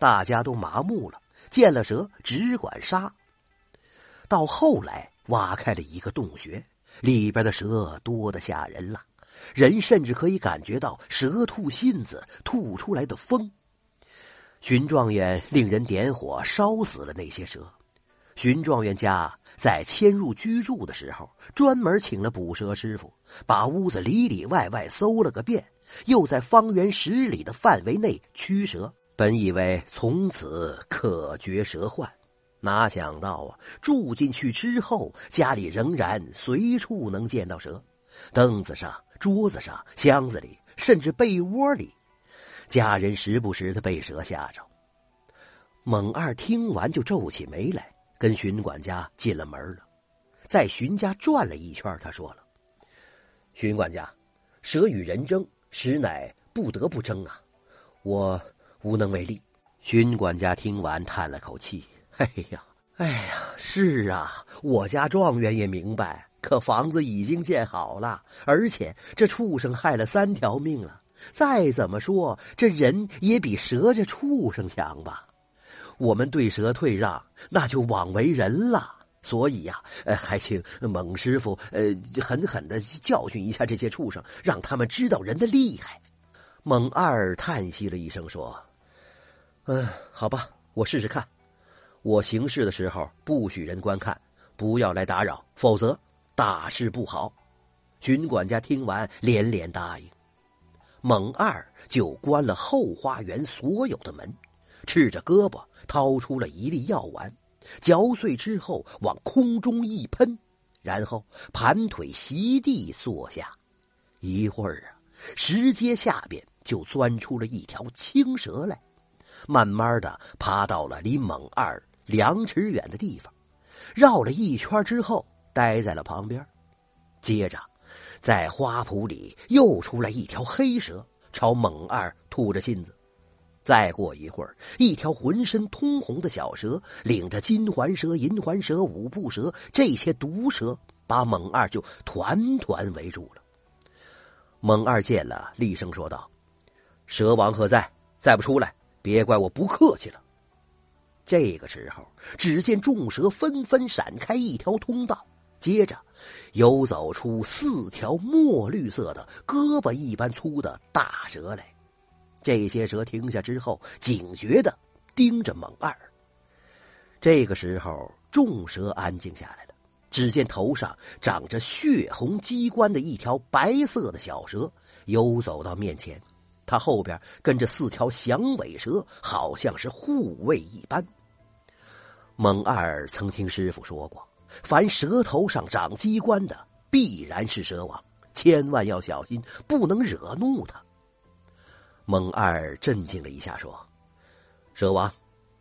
大家都麻木了，见了蛇只管杀。到后来挖开了一个洞穴，里边的蛇多得吓人了，人甚至可以感觉到蛇吐信子吐出来的风。荀状元令人点火烧死了那些蛇。荀状元家在迁入居住的时候，专门请了捕蛇师傅，把屋子里里外外搜了个遍，又在方圆十里的范围内驱蛇。本以为从此可绝蛇患，哪想到啊，住进去之后，家里仍然随处能见到蛇，凳子上、桌子上、箱子里，甚至被窝里，家人时不时的被蛇吓着。猛二听完就皱起眉来，跟荀管家进了门了，在荀家转了一圈，他说了：“荀管家，蛇与人争，实乃不得不争啊，我。”无能为力。荀管家听完，叹了口气：“哎呀，哎呀，是啊，我家状元也明白。可房子已经建好了，而且这畜生害了三条命了。再怎么说，这人也比蛇这畜生强吧？我们对蛇退让，那就枉为人了。所以呀，呃，还请猛师傅，呃，狠狠的教训一下这些畜生，让他们知道人的厉害。”猛二叹息了一声，说。嗯，好吧，我试试看。我行事的时候不许人观看，不要来打扰，否则大事不好。荀管家听完连连答应。猛二就关了后花园所有的门，赤着胳膊掏出了一粒药丸，嚼碎之后往空中一喷，然后盘腿席地坐下。一会儿啊，石阶下边就钻出了一条青蛇来。慢慢的爬到了离猛二两尺远的地方，绕了一圈之后，待在了旁边。接着，在花圃里又出来一条黑蛇，朝猛二吐着信子。再过一会儿，一条浑身通红的小蛇领着金环蛇、银环蛇、五步蛇这些毒蛇，把猛二就团团围住了。猛二见了，厉声说道：“蛇王何在？再不出来！”别怪我不客气了。这个时候，只见众蛇纷纷闪开一条通道，接着游走出四条墨绿色的、胳膊一般粗的大蛇来。这些蛇停下之后，警觉的盯着猛二。这个时候，众蛇安静下来了。只见头上长着血红鸡冠的一条白色的小蛇，游走到面前。他后边跟着四条响尾蛇，好像是护卫一般。蒙二曾听师傅说过，凡蛇头上长机关的，必然是蛇王，千万要小心，不能惹怒他。蒙二镇静了一下，说：“蛇王，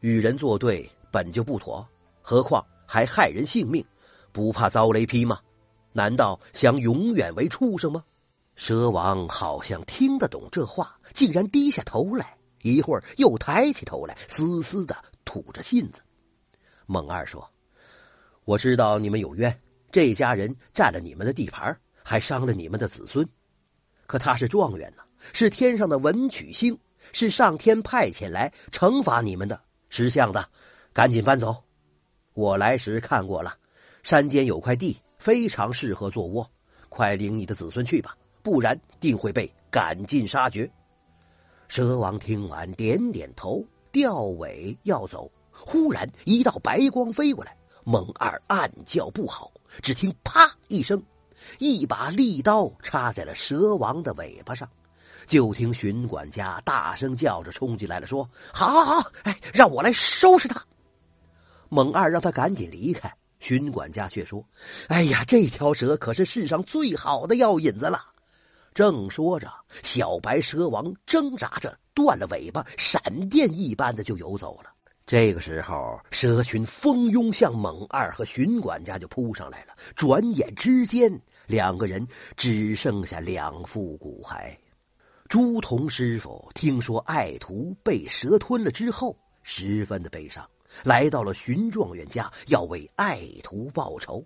与人作对本就不妥，何况还害人性命，不怕遭雷劈吗？难道想永远为畜生吗？”蛇王好像听得懂这话，竟然低下头来，一会儿又抬起头来，嘶嘶的吐着信子。猛二说：“我知道你们有冤，这家人占了你们的地盘，还伤了你们的子孙。可他是状元呢，是天上的文曲星，是上天派遣来惩罚你们的。识相的，赶紧搬走。我来时看过了，山间有块地，非常适合做窝，快领你的子孙去吧。”不然定会被赶尽杀绝。蛇王听完，点点头，掉尾要走。忽然一道白光飞过来，猛二暗叫不好。只听“啪”一声，一把利刀插在了蛇王的尾巴上。就听巡管家大声叫着冲进来了，说：“好，好，好！哎，让我来收拾他。”猛二让他赶紧离开。巡管家却说：“哎呀，这条蛇可是世上最好的药引子了。”正说着，小白蛇王挣扎着断了尾巴，闪电一般的就游走了。这个时候，蛇群蜂拥向猛二和荀管家就扑上来了。转眼之间，两个人只剩下两副骨骸。朱仝师傅听说爱徒被蛇吞了之后，十分的悲伤，来到了荀状元家，要为爱徒报仇。